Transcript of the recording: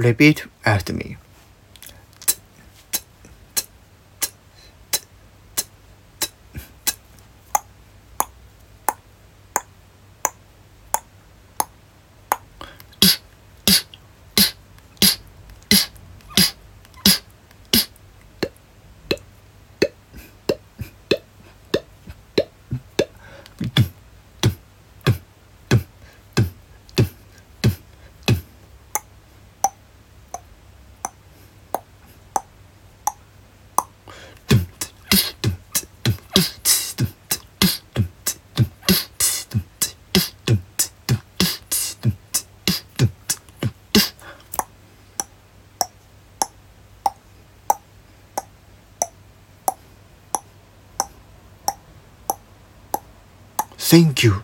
Repeat after me. Thank you.